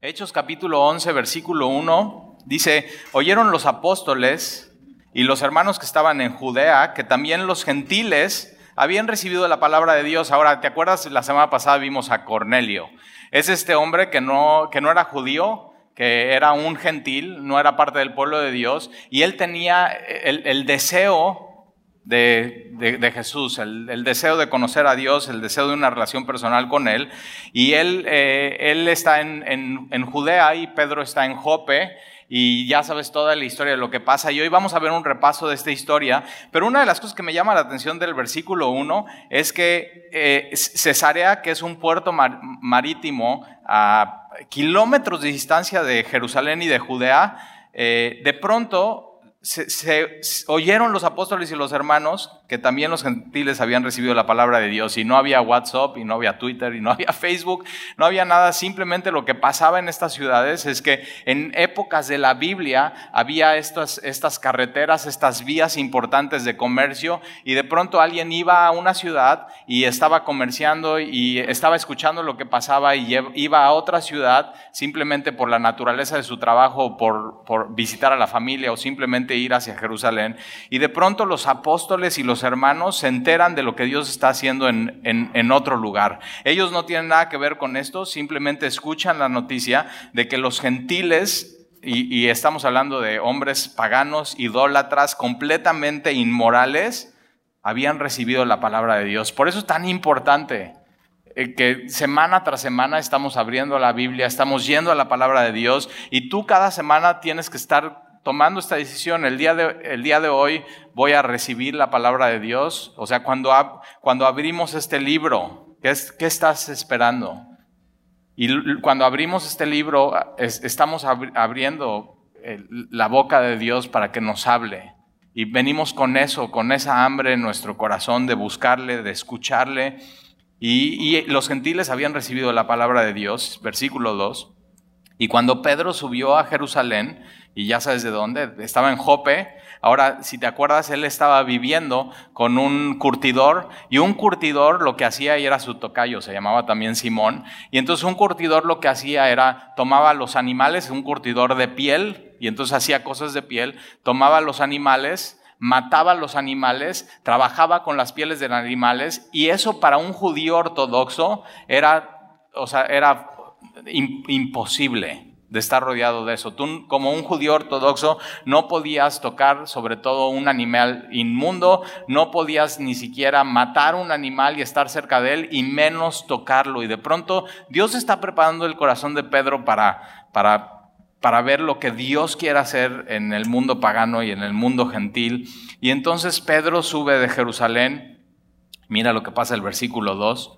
Hechos capítulo 11, versículo 1, dice, oyeron los apóstoles y los hermanos que estaban en Judea, que también los gentiles habían recibido la palabra de Dios. Ahora, ¿te acuerdas? La semana pasada vimos a Cornelio. Es este hombre que no, que no era judío, que era un gentil, no era parte del pueblo de Dios, y él tenía el, deseo de, Jesús, el, deseo de conocer a Dios, el deseo de una relación personal con Él. Y Él, eh, él está en, en, Judea y Pedro está en Jope. Y ya sabes toda la historia de lo que pasa. Y hoy vamos a ver un repaso de esta historia. Pero una de las cosas que me llama la atención del versículo 1 es que eh, Cesarea, que es un puerto marítimo a kilómetros de distancia de Jerusalén y de Judea, eh, de pronto se, oyeron los apóstoles y los hermanos que también los gentiles habían recibido la palabra de Dios y no había WhatsApp y no había Twitter y no había Facebook, no había nada, simplemente lo que pasaba en estas ciudades es que en épocas de la Biblia había estas, estas carreteras, estas vías importantes de comercio y de pronto alguien iba a una ciudad y estaba comerciando y estaba escuchando lo que pasaba y iba a otra ciudad simplemente por la naturaleza de su trabajo, por, por visitar a la familia o simplemente ir hacia Jerusalén. Y de pronto los apóstoles y los hermanos se enteran de lo que Dios está haciendo en, en, otro lugar. Ellos no tienen nada que ver con esto, simplemente escuchan la noticia de que los gentiles y, y, estamos hablando de hombres paganos, idólatras, completamente inmorales, habían recibido la palabra de Dios. Por eso es tan importante eh, que semana tras semana estamos abriendo la Biblia, estamos yendo a la palabra de Dios y tú cada semana tienes que estar tomando esta decisión, el día de, el día de hoy voy a recibir la palabra de Dios. O sea, cuando, cuando abrimos este libro, ¿qué, ¿qué estás esperando? Y cuando abrimos este libro, estamos abriendo la boca de Dios para que nos hable. Y venimos con eso, con esa hambre en nuestro corazón de buscarle, de escucharle. Y, y los gentiles habían recibido la palabra de Dios, versículo 2. Y cuando Pedro subió a Jerusalén, y ya sabes de dónde, estaba en Jope. Ahora, si te acuerdas, él estaba viviendo con un curtidor y un curtidor lo que hacía era su tocayo, se llamaba también Simón. Y entonces un curtidor lo que hacía era tomaba los animales, un curtidor de piel, y entonces hacía cosas de piel, tomaba los animales, mataba los animales, trabajaba con las pieles de los animales y eso para un judío ortodoxo era, o sea, era imposible de estar rodeado de eso. Tú como un judío ortodoxo no podías tocar sobre todo un animal inmundo, no podías ni siquiera matar un animal y estar cerca de él y menos tocarlo. Y de pronto Dios está preparando el corazón de Pedro para, para, para ver lo que Dios quiere hacer en el mundo pagano y en el mundo gentil. Y entonces Pedro sube de Jerusalén, mira lo que pasa el versículo 2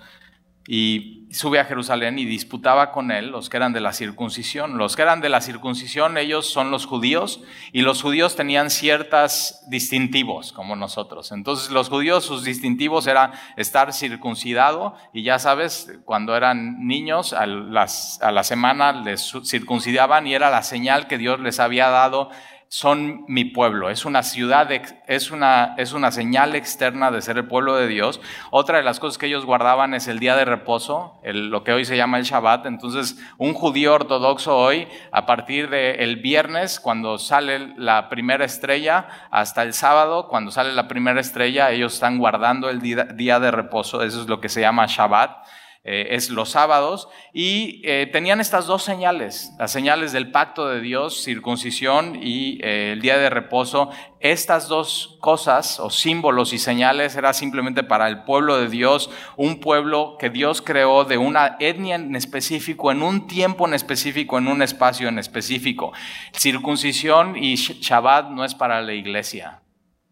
y sube a Jerusalén y disputaba con él los que eran de la circuncisión. Los que eran de la circuncisión, ellos son los judíos y los judíos tenían ciertas distintivos como nosotros. Entonces los judíos, sus distintivos era estar circuncidado y ya sabes, cuando eran niños a, a la semana les circuncidaban y era la señal que Dios les había dado son mi pueblo. Es una ciudad, es una, es una señal externa de ser el pueblo de Dios. Otra de las cosas que ellos guardaban es el día de reposo, lo que hoy se llama el Shabbat. Entonces, un judío ortodoxo hoy, a partir del viernes, cuando sale la primera estrella, hasta el sábado, cuando sale la primera estrella, ellos están guardando el día de reposo. Eso es lo que se llama Shabbat. Eh, es los sábados, y eh, tenían estas dos señales, las señales del pacto de Dios, circuncisión y eh, el día de reposo. Estas dos cosas o símbolos y señales era simplemente para el pueblo de Dios, un pueblo que Dios creó de una etnia en específico, en un tiempo en específico, en un espacio en específico. Circuncisión y Shabbat no es para la iglesia.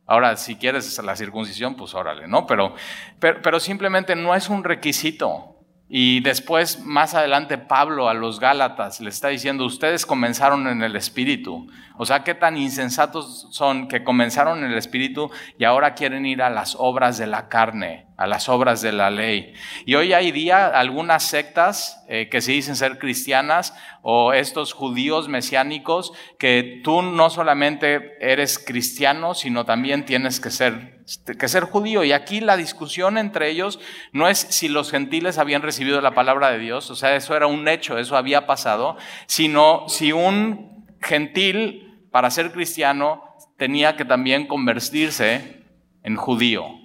Ahora, si quieres la circuncisión, pues órale, ¿no? pero, pero simplemente no es un requisito. Y después, más adelante, Pablo a los Gálatas le está diciendo, ustedes comenzaron en el Espíritu. O sea, qué tan insensatos son que comenzaron en el Espíritu y ahora quieren ir a las obras de la carne. a las obras de la ley. Y hoy hay día algunas sectas eh, que se dicen ser cristianas o estos judíos mesiánicos que tú no solamente eres cristiano, sino también tienes que ser, que ser judío. Y aquí la discusión entre ellos no es si los gentiles habían recibido la palabra de Dios, o sea, eso era un hecho, eso había pasado, sino si un gentil para ser cristiano tenía que también convertirse en judío.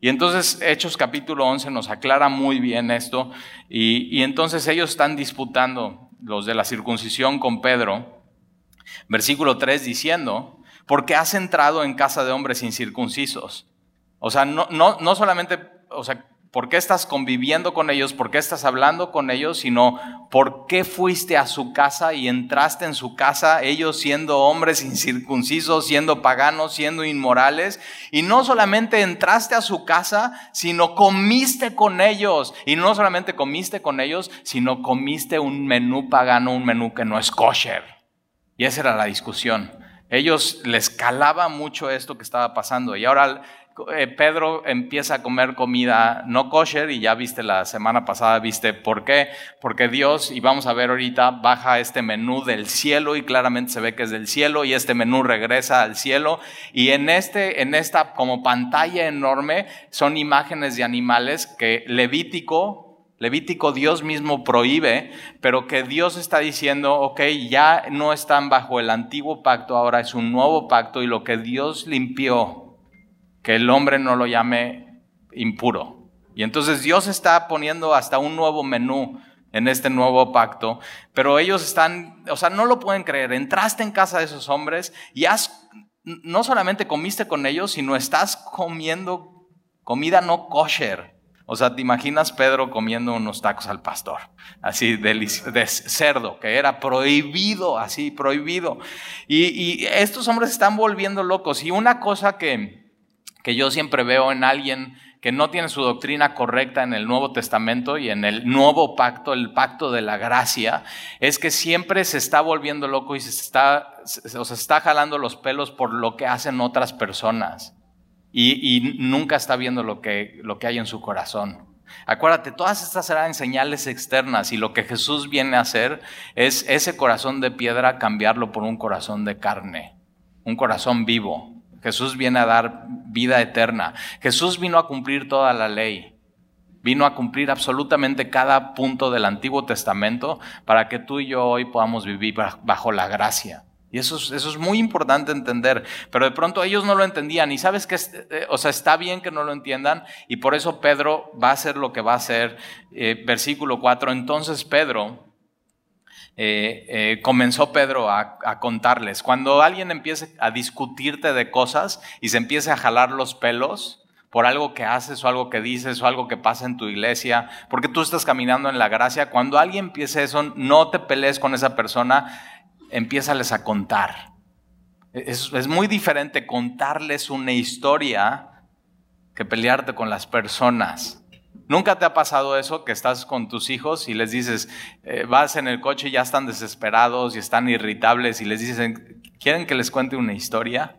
Y entonces Hechos capítulo 11 nos aclara muy bien esto. Y, entonces ellos están disputando, los de la circuncisión con Pedro, versículo 3 diciendo, porque has entrado en casa de hombres incircuncisos. O sea, no, no, no solamente, o sea, por qué estás conviviendo con ellos, por qué estás hablando con ellos, sino por qué fuiste a su casa y entraste en su casa, ellos siendo hombres incircuncisos, siendo paganos, siendo inmorales. Y no solamente entraste a su casa, sino comiste con ellos. Y no solamente comiste con ellos, sino comiste un menú pagano, un menú que no es kosher. Y esa era la discusión. Ellos les calaba mucho esto que estaba pasando. Y ahora eh, Pedro empieza a comer comida no kosher y ya viste la semana pasada, viste por qué, porque Dios, y vamos a ver ahorita, baja este menú del cielo y claramente se ve que es del cielo y este menú regresa al cielo y en, este, en esta como pantalla enorme son imágenes de animales que Levítico Levítico Dios mismo prohíbe, pero que Dios está diciendo, ok, ya no están bajo el antiguo pacto, ahora es un nuevo pacto y lo que Dios limpió que el hombre no lo llame impuro. Y entonces Dios está poniendo hasta un nuevo menú en este nuevo pacto, pero ellos están, o sea, no lo pueden creer. Entraste en casa de esos hombres y has, no solamente comiste con ellos, sino estás comiendo comida no kosher. O sea, te imaginas Pedro comiendo unos tacos al pastor, así de, cerdo, que era prohibido, así prohibido. Y, y estos hombres están volviendo locos. Y una cosa que, que yo siempre veo en alguien que no tiene su doctrina correcta en el Nuevo Testamento y en el nuevo pacto, el pacto de la gracia, es que siempre se está volviendo loco y se está, o se está jalando los pelos por lo que hacen otras personas y, y nunca está viendo lo que, lo que hay en su corazón. Acuérdate, todas estas eran señales externas y lo que Jesús viene a hacer es ese corazón de piedra cambiarlo por un corazón de carne, un corazón vivo. Jesús viene a dar vida eterna. Jesús vino a cumplir toda la ley. Vino a cumplir absolutamente cada punto del Antiguo Testamento para que tú y yo hoy podamos vivir bajo la gracia. Y eso es, muy importante entender. Pero de pronto ellos no lo entendían. Y sabes que, eh, o sea, está bien que no lo entiendan. Y por eso Pedro va a hacer lo que va a hacer. Eh, versículo 4. Entonces Pedro, eh, comenzó Pedro a, contarles. Cuando alguien empiece a discutirte de cosas y se empiece a jalar los pelos por algo que haces o algo que dices o algo que pasa en tu iglesia, porque tú estás caminando en la gracia, cuando alguien empiece eso, no te pelees con esa persona, empiézales a contar. Es, muy diferente contarles una historia que pelearte con las personas. ¿Nunca te ha pasado eso que estás con tus hijos y les dices, eh, vas en el coche y ya están desesperados y están irritables y les dicen, ¿quieren que les cuente una historia?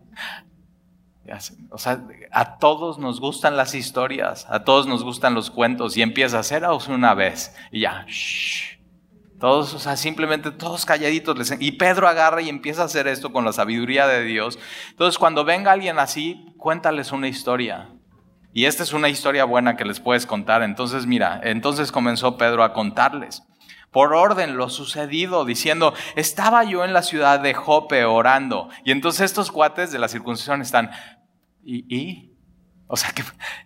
O sea, a todos nos gustan las historias, a todos nos gustan los cuentos y empieza a hacer una vez y ya, todos, o sea, simplemente todos calladitos. y Pedro agarra y empieza a hacer esto con la sabiduría de Dios. Entonces, cuando venga alguien así, cuéntales una historia. Y esta es una historia buena que les puedes contar. Entonces, mira, entonces comenzó Pedro a contarles por orden lo sucedido, diciendo, estaba yo en la ciudad de Jope orando. Y entonces estos cuates de la circuncisión están, ¿y? O sea,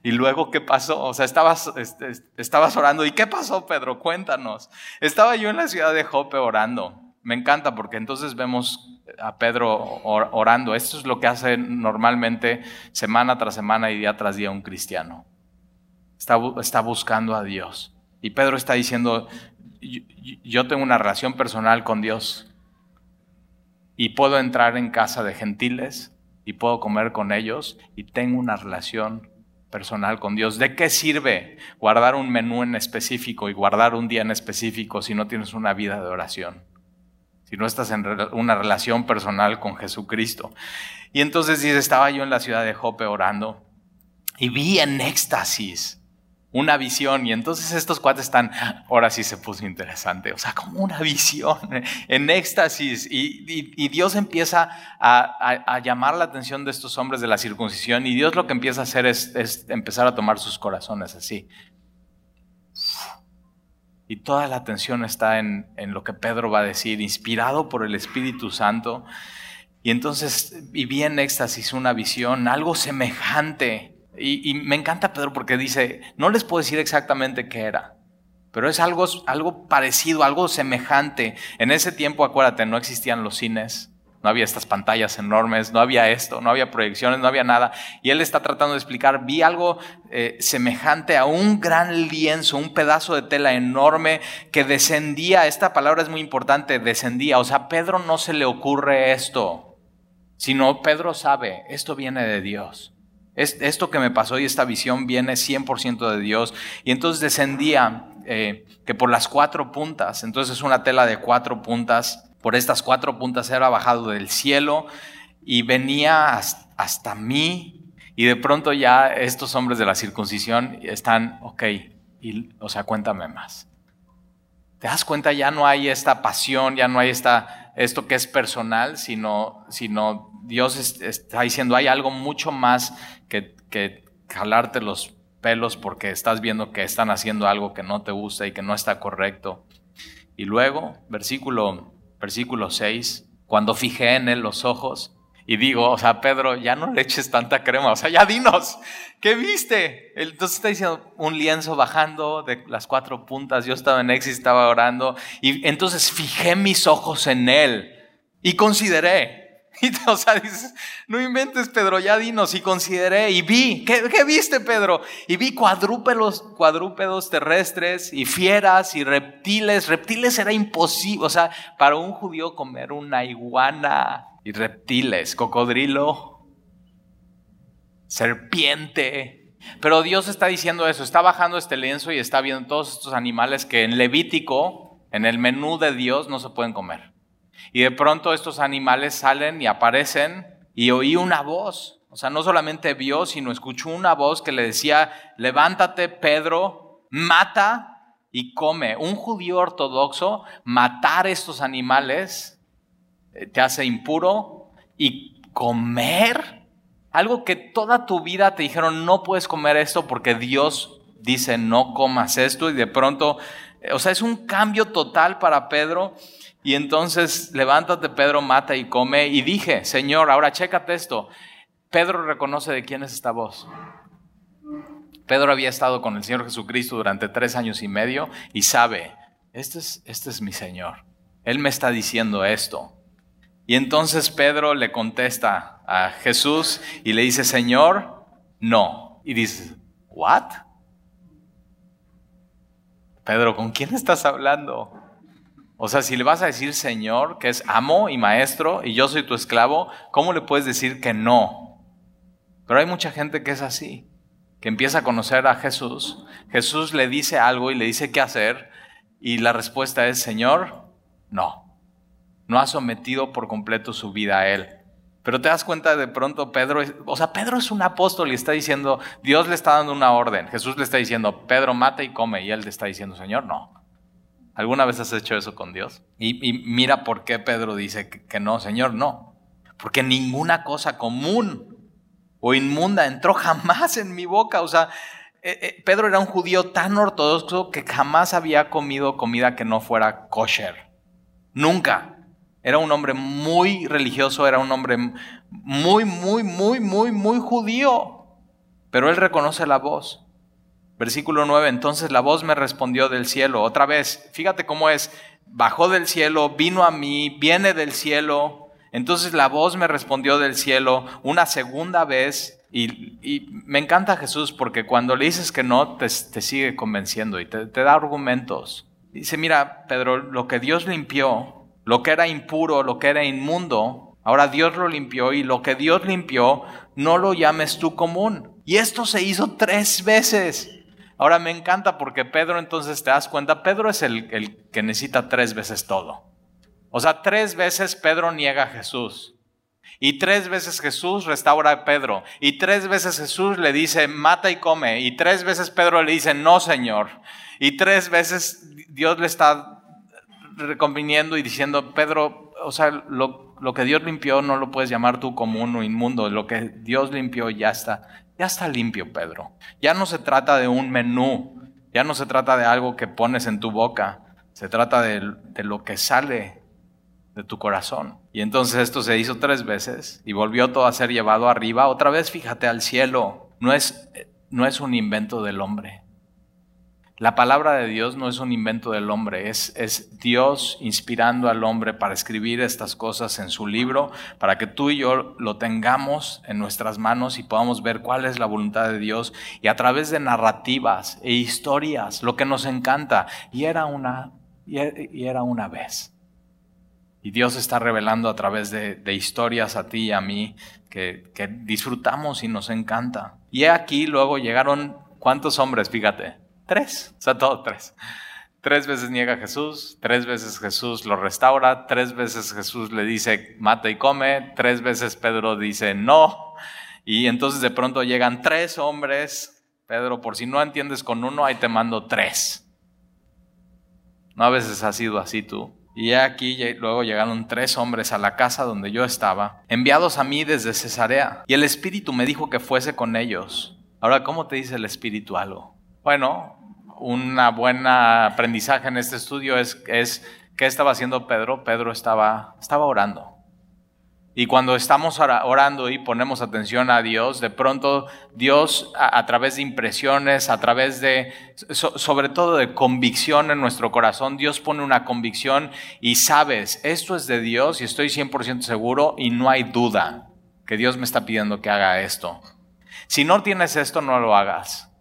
¿y luego qué pasó? O sea, estabas, este, estabas orando. ¿Y qué pasó, Pedro? Cuéntanos. Estaba yo en la ciudad de Jope orando. Me encanta porque entonces vemos a Pedro orando. Esto es lo que hace normalmente semana tras semana y día tras día un cristiano. Está, está buscando a Dios. Y Pedro está diciendo, yo tengo una relación personal con Dios y puedo entrar en casa de gentiles y puedo comer con ellos y tengo una relación personal con Dios. ¿De qué sirve guardar un menú en específico y guardar un día en específico si no tienes una vida de oración? si no estás en una relación personal con Jesucristo. Y entonces dice, estaba yo en la ciudad de Jope orando y vi en éxtasis una visión. Y entonces estos cuates están, ahora sí se puso interesante, o sea, como una visión en éxtasis. Y, Dios empieza a, llamar la atención de estos hombres de la circuncisión y Dios lo que empieza a hacer es, empezar a tomar sus corazones así. Y toda la atención está en, en lo que Pedro va a decir, inspirado por el Espíritu Santo. Y entonces viví en éxtasis una visión, algo semejante y, me encanta Pedro porque dice, no les puedo decir exactamente qué era, pero es algo, algo parecido, algo semejante. En ese tiempo, acuérdate, no existían los cines, no había estas pantallas enormes, no había esto, no había proyecciones, no había nada. Y él está tratando de explicar, vi algo eh, semejante a un gran lienzo, un pedazo de tela enorme que descendía, esta palabra es muy importante, descendía. O sea, a Pedro no se le ocurre esto, sino Pedro sabe, esto viene de Dios esto que me pasó y esta visión viene 100% de Dios. Y entonces descendía eh, que por las cuatro puntas, entonces es una tela de cuatro puntas, por estas cuatro puntas era bajado del cielo y venía hasta, mí. Y de pronto ya estos hombres de la circuncisión están, ok, y, o sea, cuéntame más. ¿Te das cuenta? Ya no hay esta pasión, ya no hay esta, esto que es personal, sino, sino Dios está diciendo, hay algo mucho más que, jalarte los pelos porque estás viendo que están haciendo algo que no te gusta y que no está correcto. Y luego, versículo, versículo 6, cuando fijé en él los ojos y digo, o sea, Pedro, ya no le eches tanta crema, o sea, ya dinos, ¿qué viste? Entonces está diciendo un lienzo bajando de las cuatro puntas, yo estaba en Exis, estaba orando, y entonces fijé mis ojos en él y consideré, Y, o sea, dices, no inventes, Pedro, ya dinos. Y consideré y vi, ¿qué, viste, Pedro? Y vi cuadrúpedos, cuadrúpedos terrestres y fieras y reptiles. Reptiles era imposible, o sea, para un judío comer una iguana y reptiles, cocodrilo, serpiente. Pero Dios está diciendo eso, está bajando este lienzo y está viendo todos estos animales que en Levítico, en el menú de Dios, no se pueden comer. Y de pronto estos animales salen y aparecen y oí una voz. O sea, no solamente vio, sino escuchó una voz que le decía, levántate Pedro, mata y come. Un judío ortodoxo, matar estos animales te hace impuro y comer algo que toda tu vida te dijeron, no puedes comer esto porque Dios dice, no comas esto y de pronto, eh, o sea, es un cambio total para Pedro y entonces levántate, Pedro, mata y come. Y dije, Señor, ahora chécate esto. Pedro reconoce de quién es esta voz. Pedro había estado con el Señor Jesucristo durante tres años y medio y sabe, este es, este es mi Señor. Él me está diciendo esto. Y entonces Pedro le contesta a Jesús y le dice, Señor, no. Y dice, ¿what? Pedro, ¿con quién estás hablando? O sea, si le vas a decir Señor, que es amo y maestro, y yo soy tu esclavo, ¿cómo le puedes decir que no? Pero hay mucha gente que es así, que empieza a conocer a Jesús. Jesús le dice algo y le dice qué hacer, y la respuesta es, Señor, no. No ha sometido por completo su vida a Él. Pero te das cuenta de pronto, Pedro, o sea, Pedro es un apóstol y está diciendo, Dios le está dando una orden. Jesús le está diciendo, Pedro, mata y come. Y él le está diciendo, Señor, no. ¿Alguna vez has hecho eso con Dios? Y, mira por qué Pedro dice que, no, Señor, no. Porque ninguna cosa común o inmunda entró jamás en mi boca. O sea, eh, eh, Pedro era un judío tan ortodoxo que jamás había comido comida que no fuera kosher. Nunca. Era un hombre muy religioso, era un hombre muy, muy, muy, muy, muy judío. Pero él reconoce la voz. Versículo 9, entonces la voz me respondió del cielo. Otra vez, fíjate cómo es, bajó del cielo, vino a mí, viene del cielo. Entonces la voz me respondió del cielo una segunda vez y, me encanta Jesús porque cuando le dices que no, te, sigue convenciendo y te, te da argumentos. Dice, mira, Pedro, lo que Dios limpió, lo que era impuro, lo que era inmundo, ahora Dios lo limpió y lo que Dios limpió, no lo llames tú común. Y esto se hizo tres veces. Ahora me encanta porque Pedro entonces te das cuenta, Pedro es el, que necesita tres veces todo. O sea, tres veces Pedro niega a Jesús. Y tres veces Jesús restaura a Pedro. Y tres veces Jesús le dice, mata y come. Y tres veces Pedro le dice, no, Señor. Y tres veces Dios le está reconviniendo y diciendo, Pedro, o sea, lo, que Dios limpió no lo puedes llamar tú común o inmundo. Lo que Dios limpió ya está, ya está limpio, Pedro. Ya no se trata de un menú. Ya no se trata de algo que pones en tu boca. Se trata de, de lo que sale de tu corazón. Y entonces esto se hizo tres veces y volvió todo a ser llevado arriba. Otra vez fíjate al cielo. No es, no es un invento del hombre. La palabra de Dios no es un invento del hombre, es, es, Dios inspirando al hombre para escribir estas cosas en su libro, para que tú y yo lo tengamos en nuestras manos y podamos ver cuál es la voluntad de Dios y a través de narrativas e historias, lo que nos encanta. Y era una, y era una vez. Y Dios está revelando a través de, historias a ti y a mí que, que, disfrutamos y nos encanta. Y aquí luego llegaron, ¿cuántos hombres? Fíjate, tres, o sea, todos tres. Tres veces niega Jesús, tres veces Jesús lo restaura, tres veces Jesús le dice mata y come, tres veces Pedro dice no. Y entonces de pronto llegan tres hombres. Pedro, por si no entiendes con uno, ahí te mando tres. ¿No a veces ha sido así tú? Y aquí luego llegaron tres hombres a la casa donde yo estaba, enviados a mí desde Cesarea. Y el Espíritu me dijo que fuese con ellos. Ahora, ¿cómo te dice el Espíritu algo? Bueno, una buena aprendizaje en este estudio es, es ¿qué estaba haciendo Pedro? Pedro estaba, estaba orando. Y cuando estamos orando y ponemos atención a Dios, de pronto Dios a, través de impresiones, a través de, sobre todo de convicción en nuestro corazón, Dios pone una convicción y sabes, esto es de Dios y estoy 100% seguro y no hay duda que Dios me está pidiendo que haga esto. Si no tienes esto, no lo hagas.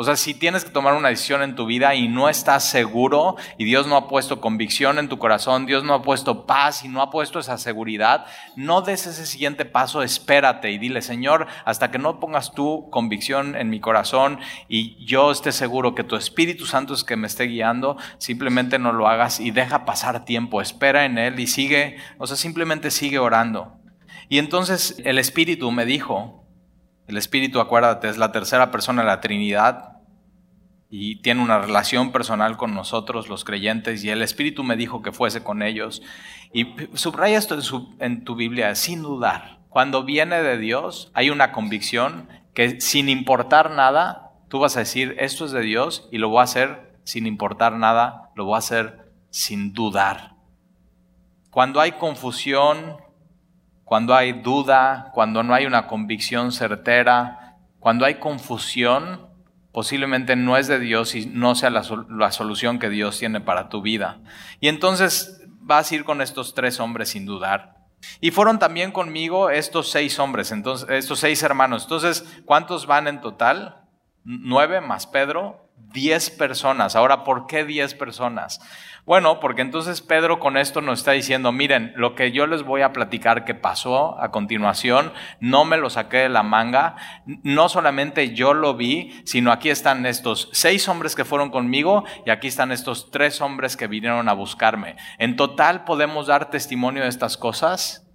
O sea, si tienes que tomar una decisión en tu vida y no estás seguro y Dios no ha puesto convicción en tu corazón, Dios no ha puesto paz y no ha puesto esa seguridad, no des ese siguiente paso, espérate y dile, Señor, hasta que no pongas tu convicción en mi corazón y yo esté seguro que tu Espíritu Santo es que me esté guiando, simplemente no lo hagas y deja pasar tiempo, espera en Él y sigue, o sea, simplemente sigue orando. Y entonces el Espíritu me dijo, el Espíritu, acuérdate, es la tercera persona de la Trinidad y tiene una relación personal con nosotros, los creyentes, y el Espíritu me dijo que fuese con ellos. Y subraya esto en, tu Biblia, sin dudar. Cuando viene de Dios, hay una convicción que sin importar nada, tú vas a decir, esto es de Dios y lo voy a hacer sin importar nada, lo voy a hacer sin dudar. Cuando hay confusión, cuando hay duda, cuando no hay una convicción certera, cuando hay confusión, posiblemente no es de Dios y no sea la, solución que Dios tiene para tu vida. Y entonces vas a ir con estos tres hombres sin dudar. Y fueron también conmigo estos seis hombres, entonces, estos seis hermanos. Entonces, ¿cuántos van en total? Nueve más Pedro, diez personas. Ahora, ¿por qué diez personas? Bueno, porque entonces Pedro con esto nos está diciendo, miren, lo que yo les voy a platicar que pasó a continuación, no me lo saqué de la manga, no solamente yo lo vi, sino aquí están estos seis hombres que fueron conmigo y aquí están estos tres hombres que vinieron a buscarme. En total podemos dar testimonio de estas cosas,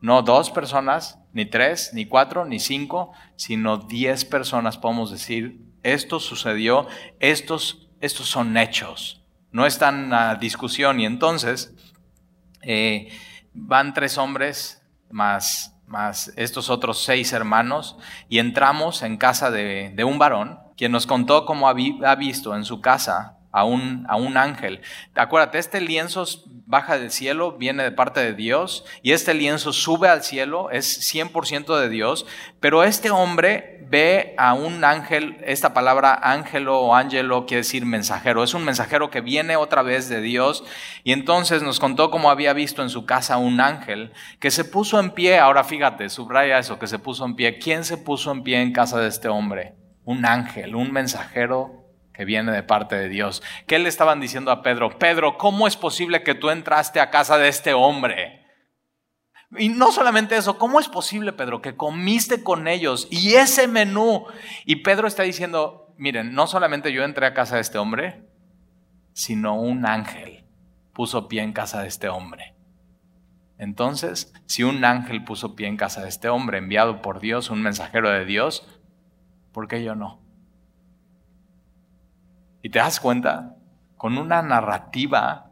no dos personas, ni tres, ni cuatro, ni cinco, sino diez personas podemos decir, esto sucedió, estos, estos son hechos no están a discusión. Y entonces eh, van tres hombres más, más estos otros seis hermanos y entramos en casa de, de un varón quien nos contó cómo ha visto en su casa a un, a un ángel. Acuérdate, este lienzo baja del cielo, viene de parte de Dios, y este lienzo sube al cielo, es 100% de Dios, pero este hombre ve a un ángel, esta palabra ángelo o ángelo quiere decir mensajero, es un mensajero que viene otra vez de Dios, y entonces nos contó cómo había visto en su casa un ángel que se puso en pie, ahora fíjate, subraya eso, que se puso en pie, ¿quién se puso en pie en casa de este hombre? Un ángel, un mensajero que viene de parte de Dios. ¿Qué le estaban diciendo a Pedro? Pedro, ¿cómo es posible que tú entraste a casa de este hombre? Y no solamente eso, ¿cómo es posible, Pedro, que comiste con ellos y ese menú? Y Pedro está diciendo, miren, no solamente yo entré a casa de este hombre, sino un ángel puso pie en casa de este hombre. Entonces, si un ángel puso pie en casa de este hombre, enviado por Dios, un mensajero de Dios, ¿por qué yo no? Y te das cuenta, con una narrativa,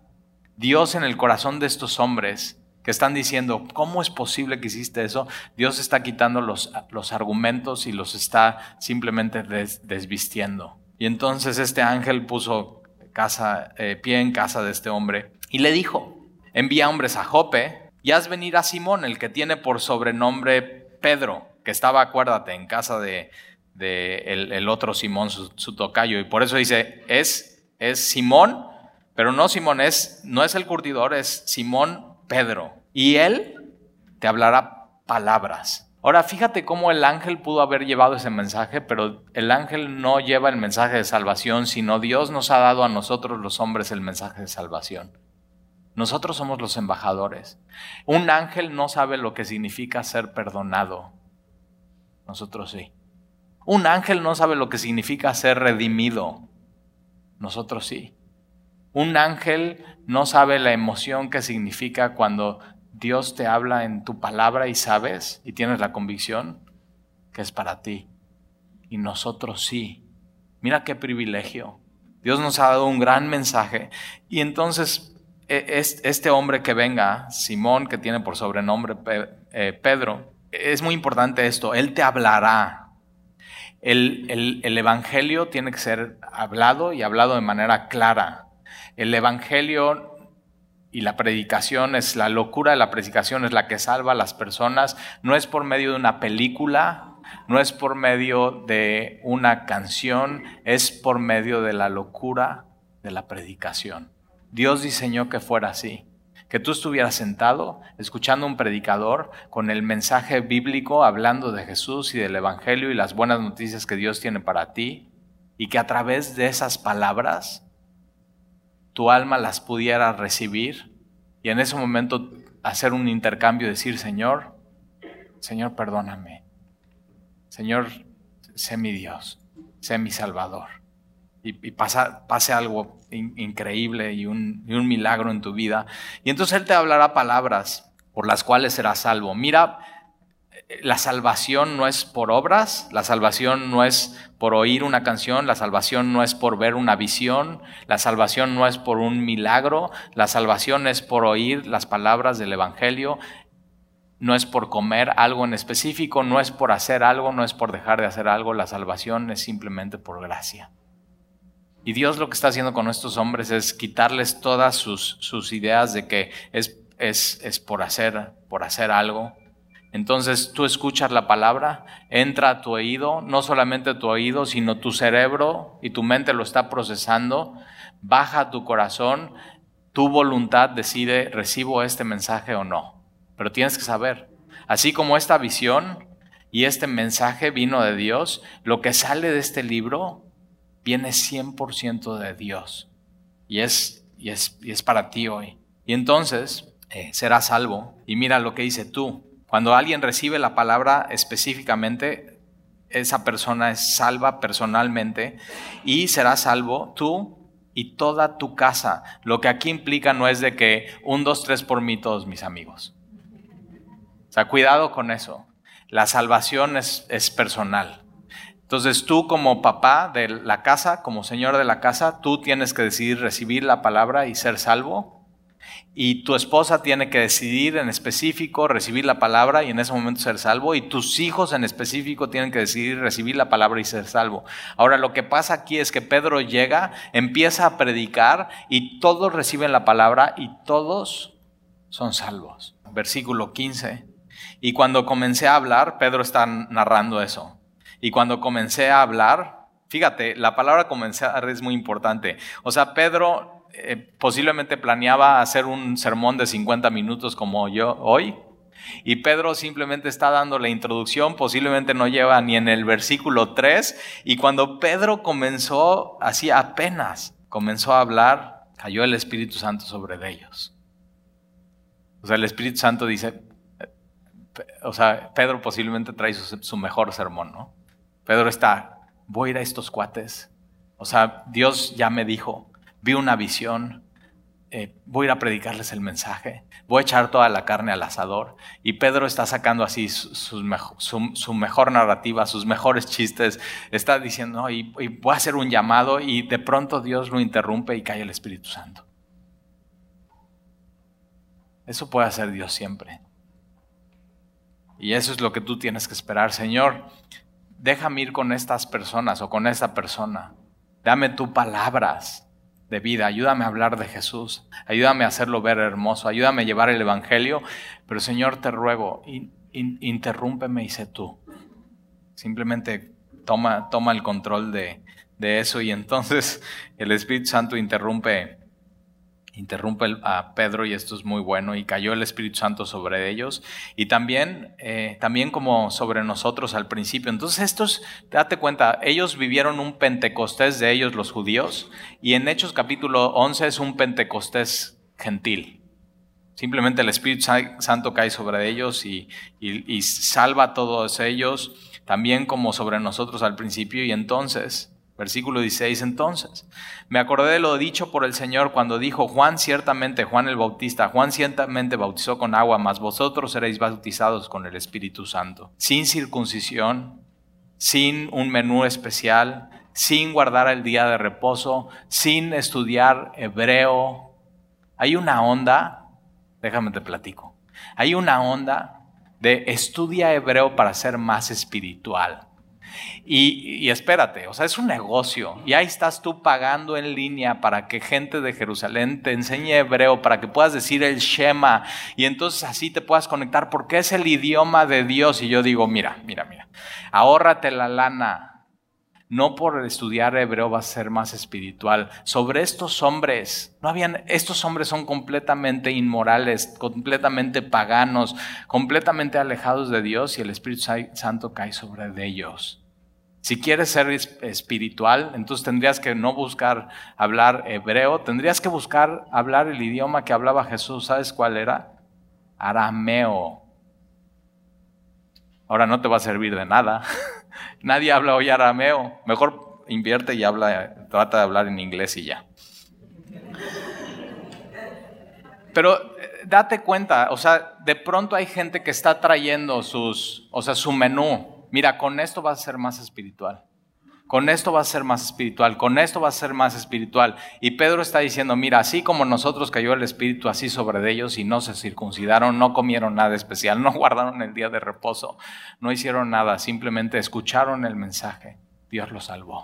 Dios en el corazón de estos hombres que están diciendo, ¿cómo es posible que hiciste eso? Dios está quitando los, los argumentos y los está simplemente desvistiendo. Y entonces este ángel puso casa, eh, pie en casa de este hombre y le dijo, envía hombres a Jope y haz venir a Simón, el que tiene por sobrenombre Pedro, que estaba, acuérdate, en casa de, el, otro Simón, su, tocayo. Y por eso dice, es, es Simón, pero no Simón, es, no es el curtidor, es Simón Pedro. Y él te hablará palabras. Ahora, fíjate cómo el ángel pudo haber llevado ese mensaje, pero el ángel no lleva el mensaje de salvación, sino Dios nos ha dado a nosotros los hombres el mensaje de salvación. Nosotros somos los embajadores. Un ángel no sabe lo que significa ser perdonado. Nosotros sí. Un ángel no sabe lo que significa ser redimido. Nosotros sí. Un ángel no sabe la emoción que significa cuando Dios te habla en tu palabra y sabes y tienes la convicción que es para ti. Y nosotros sí. Mira qué privilegio. Dios nos ha dado un gran mensaje. Y entonces e, este hombre que venga, Simón, que tiene por sobrenombre eh, Pedro, es muy importante esto. Él te hablará. El, el Evangelio tiene que ser hablado y hablado de manera clara. El Evangelio y la predicación es la locura de la predicación, es la que salva a las personas. No es por medio de una película, no es por medio de una canción, es por medio de la locura de la predicación. Dios diseñó que fuera así, que tú estuvieras sentado escuchando un predicador con el mensaje bíblico hablando de Jesús y del Evangelio y las buenas noticias que Dios tiene para ti, y que a través de esas palabras tu alma las pudiera recibir y en ese momento hacer un intercambio, decir, Señor, Señor, perdóname. Señor, sé mi Dios, sé mi Salvador. Y, pase algo increíble y un, y un milagro en tu vida. Y entonces Él te hablará palabras por las cuales serás salvo. Mira, la salvación no es por obras, la salvación no es por oír una canción, la salvación no es por ver una visión, la salvación no es por un milagro, la salvación es por oír las palabras del Evangelio, no es por comer algo en específico, no es por hacer algo, no es por dejar de hacer algo, la salvación es simplemente por gracia. Y Dios lo que está haciendo con estos hombres es quitarles todas sus, sus ideas de que es, es, es por, hacer, por hacer algo, entonces tú escuchas la palabra, entra a tu oído, no solamente tu oído, sino tu cerebro y tu mente lo está procesando, baja tu corazón, tu voluntad decide, recibo este mensaje o no. Pero tienes que saber, así como esta visión y este mensaje vino de Dios, lo que sale de este libro viene 100% de Dios. Y es, y, es, y es para ti hoy. Y entonces eh, serás salvo. Y mira lo que dice tú, cuando alguien recibe la palabra específicamente, esa persona es salva personalmente y será salvo tú y toda tu casa. Lo que aquí implica no es de que un, dos, tres por mí todos mis amigos. O sea, cuidado con eso. La salvación es, es personal. Entonces tú como papá de la casa, como señor de la casa, tú tienes que decidir recibir la palabra y ser salvo y tu esposa tiene que decidir en específico recibir la palabra y en ese momento ser salvo, y tus hijos en específico tienen que decidir recibir la palabra y ser salvo. Ahora lo que pasa aquí es que Pedro llega, empieza a predicar y todos reciben la palabra y todos son salvos. Versículo 15. Y cuando comencé a hablar, Pedro está narrando eso. Y cuando comencé a hablar, fíjate, la palabra comenzar es muy importante. O sea, Pedro eh, posiblemente planeaba hacer un sermón de 50 minutos como yo hoy. Y Pedro simplemente está dando la introducción, posiblemente no lleva ni en el versículo 3. Y cuando Pedro comenzó, así apenas comenzó a hablar, cayó el Espíritu Santo sobre ellos. O sea, el Espíritu Santo dice, o sea, Pedro posiblemente trae su mejor sermón, ¿no? Pedro está, voy a ir a estos cuates. O sea, Dios ya me dijo, vi una visión, eh, voy a ir a predicarles el mensaje, voy a echar toda la carne al asador. Y Pedro está sacando así su, mejor narrativa, sus mejores chistes, está diciendo, y, y voy a hacer un llamado y de pronto Dios lo interrumpe y cae el Espíritu Santo. Eso puede hacer Dios siempre. Y eso es lo que tú tienes que esperar, Señor. Déjame ir con estas personas o con esta persona. Dame tus palabras de vida, ayúdame a hablar de Jesús, ayúdame a hacerlo ver hermoso, ayúdame a llevar el Evangelio, pero Señor te ruego, interrúmpeme y sé tú. Simplemente toma, toma el control de, de eso y entonces el Espíritu Santo interrumpe interrumpe a Pedro y esto es muy bueno y cayó el Espíritu Santo sobre ellos y también, eh, también como sobre nosotros al principio. Entonces estos, date cuenta, ellos vivieron un Pentecostés de ellos los judíos y en Hechos capítulo 11 es un Pentecostés gentil. Simplemente el Espíritu Santo cae sobre ellos y, y salva a todos ellos, también como sobre nosotros al principio y entonces Versículo 16 entonces. Me acordé de lo dicho por el Señor cuando dijo, Juan ciertamente, Juan el Bautista, Juan ciertamente bautizó con agua, mas vosotros seréis bautizados con el Espíritu Santo. Sin circuncisión, sin un menú especial, sin guardar el día de reposo, sin estudiar hebreo. Hay una onda, déjame te platico, hay una onda de estudia hebreo para ser más espiritual. Y, espérate, o sea, es un negocio. Y ahí estás tú pagando en línea para que gente de Jerusalén te enseñe hebreo, para que puedas decir el Shema. Y entonces así te puedas conectar porque es el idioma de Dios. Y yo digo, mira, mira, mira, ahórrate la lana. No por estudiar hebreo vas a ser más espiritual. Sobre estos hombres, no habían, estos hombres son completamente inmorales, completamente paganos, completamente alejados de Dios y el Espíritu Santo cae sobre ellos. Si quieres ser espiritual, entonces tendrías que no buscar hablar hebreo, tendrías que buscar hablar el idioma que hablaba Jesús. ¿Sabes cuál era? Arameo. Ahora no te va a servir de nada. Nadie habla hoy arameo. Mejor invierte y habla, trata de hablar en inglés y ya. Pero date cuenta, o sea, de pronto hay gente que está trayendo sus, o sea, su menú mira, con esto vas a ser más espiritual. Con esto vas a ser más espiritual, con esto vas a ser más espiritual. Y Pedro está diciendo, mira, así como nosotros cayó el Espíritu así sobre ellos y no se circuncidaron, no comieron nada especial, no guardaron el día de reposo, no hicieron nada, simplemente escucharon el mensaje. Dios los salvó.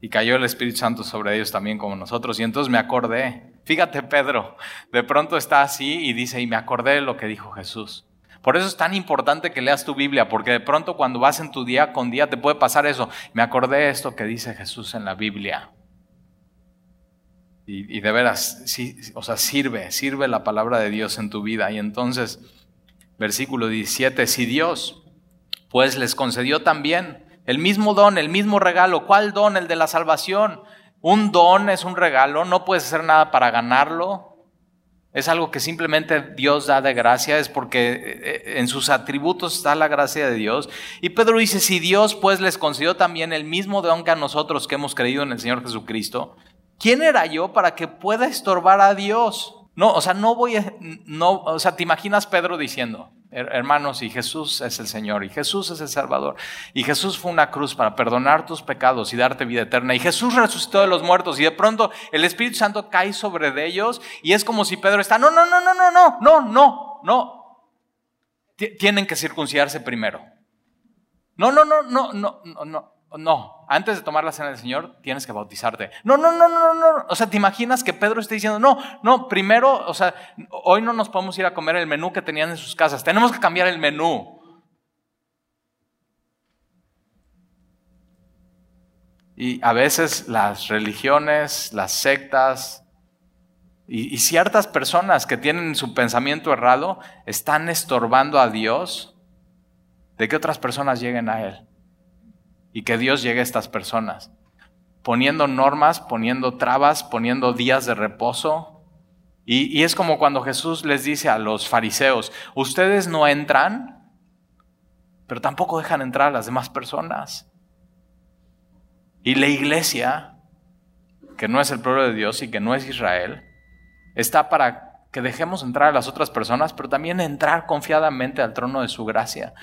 Y cayó el Espíritu Santo sobre ellos también como nosotros. Y entonces me acordé, fíjate Pedro, de pronto está así y dice, y me acordé de lo que dijo Jesús. Por eso es tan importante que leas tu Biblia, porque de pronto cuando vas en tu día con día te puede pasar eso. Me acordé de esto que dice Jesús en la Biblia. Y, de veras, o sea, sirve, sirve la palabra de Dios en tu vida. Y entonces, versículo 17, si Dios pues les concedió también el mismo don, el mismo regalo. ¿Cuál don? El de la salvación. Un don es un regalo, no puedes hacer nada para ganarlo, es algo que simplemente Dios da de gracia, es porque eh, eh, en sus atributos está la gracia de Dios. Y Pedro dice, si Dios pues les concedió también el mismo don que a nosotros que hemos creído en el Señor Jesucristo, ¿quién era yo para que pueda estorbar a Dios? No, o sea, no voy a, no, o sea, te imaginas Pedro diciendo, hermanos, y Jesús es el Señor, y Jesús es el Salvador, y Jesús fue una cruz para perdonar tus pecados y darte vida eterna, y Jesús resucitó de los muertos, y de pronto el Espíritu Santo cae sobre de ellos, y es como si Pedro está, no, no, no, no, no, no, no, no, no, tienen que circuncidarse primero. No, no, no, no, no, no, no. Antes de tomar la cena del Señor tienes que bautizarte. No, no, no, no, no. O sea, ¿te imaginas que Pedro esté diciendo, no, no, primero, o sea, hoy no nos podemos ir a comer el menú que tenían en sus casas, tenemos que cambiar el menú. Y a veces las religiones, las sectas y, y ciertas personas que tienen su pensamiento errado están estorbando a Dios de que otras personas lleguen a Él y que Dios llegue a estas personas, poniendo normas, poniendo trabas, poniendo días de reposo. Y, es como cuando Jesús les dice a los fariseos, ustedes no entran, pero tampoco dejan entrar a las demás personas. Y la iglesia, que no es el pueblo de Dios y que no es Israel, está para que dejemos entrar a las otras personas, pero también entrar confiadamente al trono de su gracia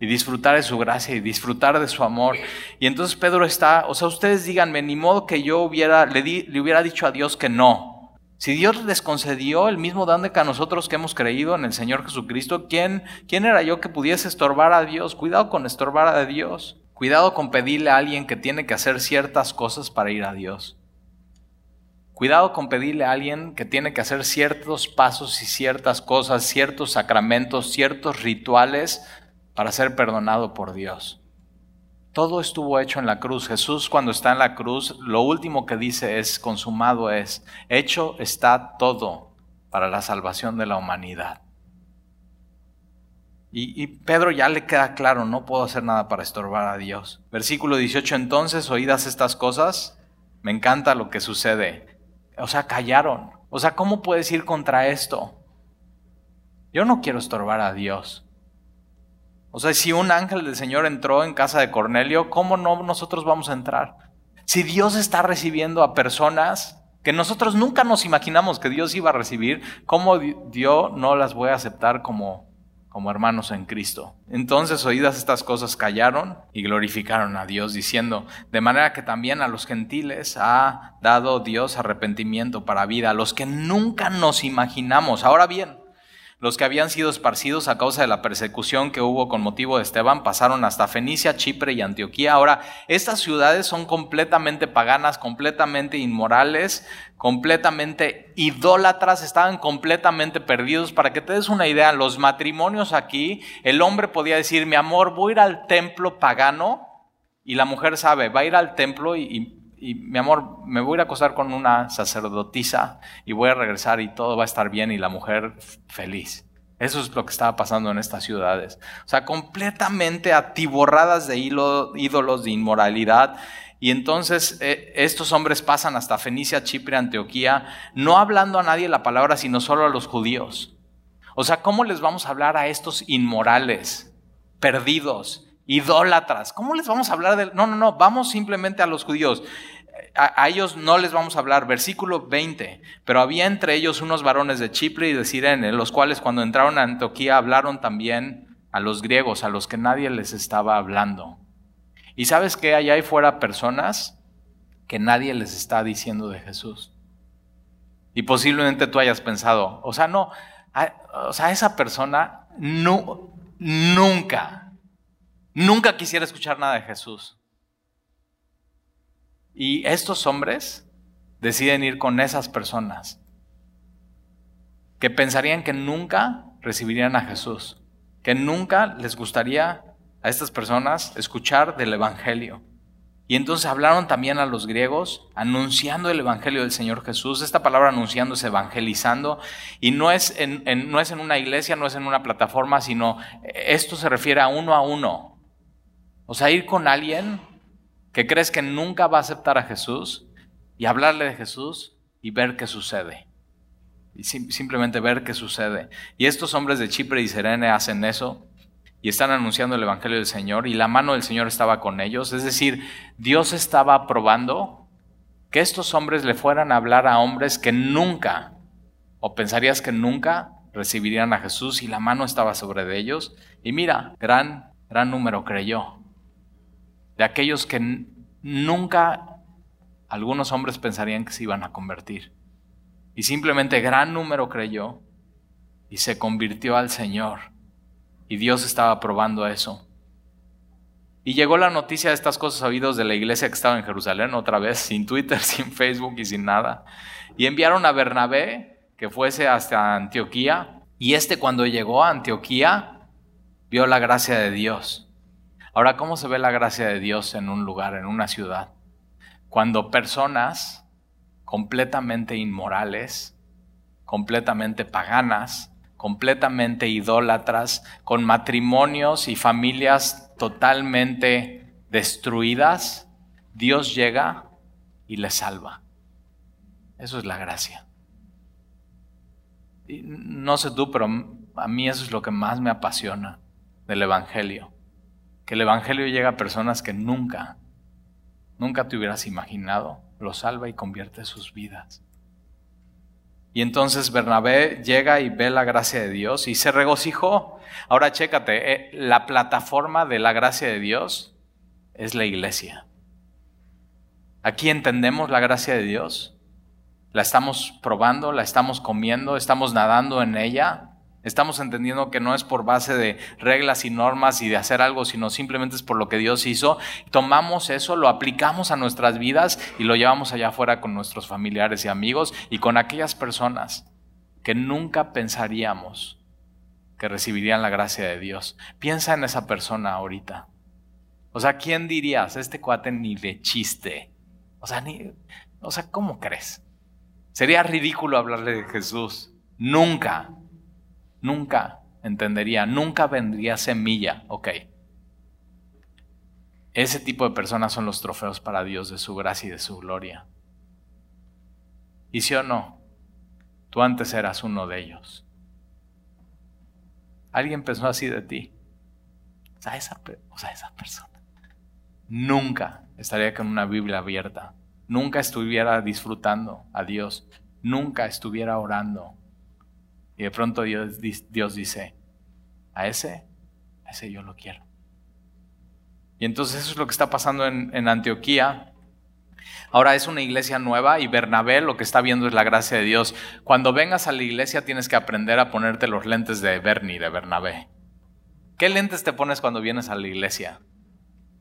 y disfrutar de su gracia y disfrutar de su amor. Y entonces Pedro está, o sea, ustedes díganme, ni modo que yo hubiera, le, le hubiera dicho a Dios que no. Si Dios les concedió el mismo don que a nosotros que hemos creído en el Señor Jesucristo, ¿quién, ¿quién era yo que pudiese estorbar a Dios? Cuidado con estorbar a Dios. Cuidado con pedirle a alguien que tiene que hacer ciertas cosas para ir a Dios. Cuidado con pedirle a alguien que tiene que hacer ciertos pasos y ciertas cosas, ciertos sacramentos, ciertos rituales para ser perdonado por Dios. Todo estuvo hecho en la cruz. Jesús cuando está en la cruz, lo último que dice es, consumado es, hecho está todo para la salvación de la humanidad. Y, Pedro ya le queda claro, no puedo hacer nada para estorbar a Dios. Versículo 18, entonces, oídas estas cosas, me encanta lo que sucede. O sea, callaron. O sea, ¿cómo puedes ir contra esto? Yo no quiero estorbar a Dios. O sea, si un ángel del Señor entró en casa de Cornelio, ¿cómo no nosotros vamos a entrar? Si Dios está recibiendo a personas que nosotros nunca nos imaginamos que Dios iba a recibir, ¿cómo Dios no las voy a aceptar como, como hermanos en Cristo? Entonces, oídas estas cosas, callaron y glorificaron a Dios, diciendo, de manera que también a los gentiles ha dado Dios arrepentimiento para vida, a los que nunca nos imaginamos. Ahora bien, los que habían sido esparcidos a causa de la persecución que hubo con motivo de Esteban pasaron hasta Fenicia, Chipre y Antioquía. Ahora, estas ciudades son completamente paganas, completamente inmorales, completamente idólatras, estaban completamente perdidos. Para que te des una idea, los matrimonios aquí, el hombre podía decir, mi amor, voy a ir al templo pagano, y la mujer sabe, va a ir al templo y, y mi amor, me voy a ir a acostar con una sacerdotisa y voy a regresar y todo va a estar bien y la mujer feliz. Eso es lo que estaba pasando en estas ciudades. O sea, completamente atiborradas de ídolos de inmoralidad. Y entonces eh, estos hombres pasan hasta Fenicia, Chipre, Antioquía, no hablando a nadie la palabra, sino solo a los judíos. O sea, ¿cómo les vamos a hablar a estos inmorales, perdidos, idólatras. ¿Cómo les vamos a hablar de.? No, no, no, vamos simplemente a los judíos. A, ellos no les vamos a hablar. Versículo 20. Pero había entre ellos unos varones de Chipre y de Sirene, los cuales cuando entraron a Antioquía hablaron también a los griegos, a los que nadie les estaba hablando. Y sabes que allá hay fuera personas que nadie les está diciendo de Jesús. Y posiblemente tú hayas pensado, o sea, no, o sea, esa persona nunca Nunca quisiera escuchar nada de Jesús. Y estos hombres deciden ir con esas personas que pensarían que nunca recibirían a Jesús, que nunca les gustaría a estas personas escuchar del Evangelio. Y entonces hablaron también a los griegos anunciando el Evangelio del Señor Jesús. Esta palabra anunciando evangelizando. Y no es en, no es en una iglesia, no es en una plataforma, sino esto se refiere a uno a uno. O sea, ir con alguien que crees que nunca va a aceptar a Jesús y hablarle de Jesús y ver qué sucede. Y simplemente ver qué sucede. Y estos hombres de Chipre y Serene hacen eso y están anunciando el Evangelio del Señor y la mano del Señor estaba con ellos. Es decir, Dios estaba probando que estos hombres le fueran a hablar a hombres que nunca, o pensarías que nunca, recibirían a Jesús y la mano estaba sobre ellos. Y mira, gran, gran número creyó de aquellos que nunca algunos hombres pensarían que se iban a convertir. Y simplemente gran número creyó y se convirtió al Señor. Y Dios estaba probando eso. Y llegó la noticia de estas cosas oídos de la iglesia que estaba en Jerusalén, otra vez, sin Twitter, sin Facebook y sin nada. Y enviaron a Bernabé que fuese hasta Antioquía. Y este cuando llegó a Antioquía, vio la gracia de Dios Ahora, ¿cómo se ve la gracia de Dios en un lugar, en una ciudad? Cuando personas completamente inmorales, completamente paganas, completamente idólatras, con matrimonios y familias totalmente destruidas, Dios llega y les salva. Eso es la gracia. no sé tú, pero a mí eso es lo que más me apasiona del Evangelio que el Evangelio llega a personas que nunca, nunca te hubieras imaginado, lo salva y convierte sus vidas. Y entonces Bernabé llega y ve la gracia de Dios y se regocijó. Ahora chécate, eh, la plataforma de la gracia de Dios es la iglesia. Aquí entendemos la gracia de Dios. La estamos probando, la estamos comiendo, estamos nadando en ella. Estamos entendiendo que no es por base de reglas y normas y de hacer algo, sino simplemente es por lo que Dios hizo. Tomamos eso, lo aplicamos a nuestras vidas y lo llevamos allá afuera con nuestros familiares y amigos y con aquellas personas que nunca pensaríamos que recibirían la gracia de Dios. Piensa en esa persona ahorita. O sea, ¿quién dirías? Este cuate ni de chiste. O sea, ni, o sea, ¿cómo crees? Sería ridículo hablarle de Jesús. Nunca nunca entendería, nunca vendría semilla, ok. Ese tipo de personas son los trofeos para Dios de su gracia y de su gloria. ¿Y si o no? Tú antes eras uno de ellos. Alguien pensó así de ti. O sea, esa, o sea, esa persona nunca estaría con una Biblia abierta. Nunca estuviera disfrutando a Dios. Nunca estuviera orando y de pronto Dios, dice, a ese, a ese yo lo quiero. Y entonces eso es lo que está pasando en, en Antioquía. Ahora es una iglesia nueva y Bernabé lo que está viendo es la gracia de Dios. Cuando vengas a la iglesia tienes que aprender a ponerte los lentes de Bernie, de Bernabé. ¿Qué lentes te pones cuando vienes a la iglesia?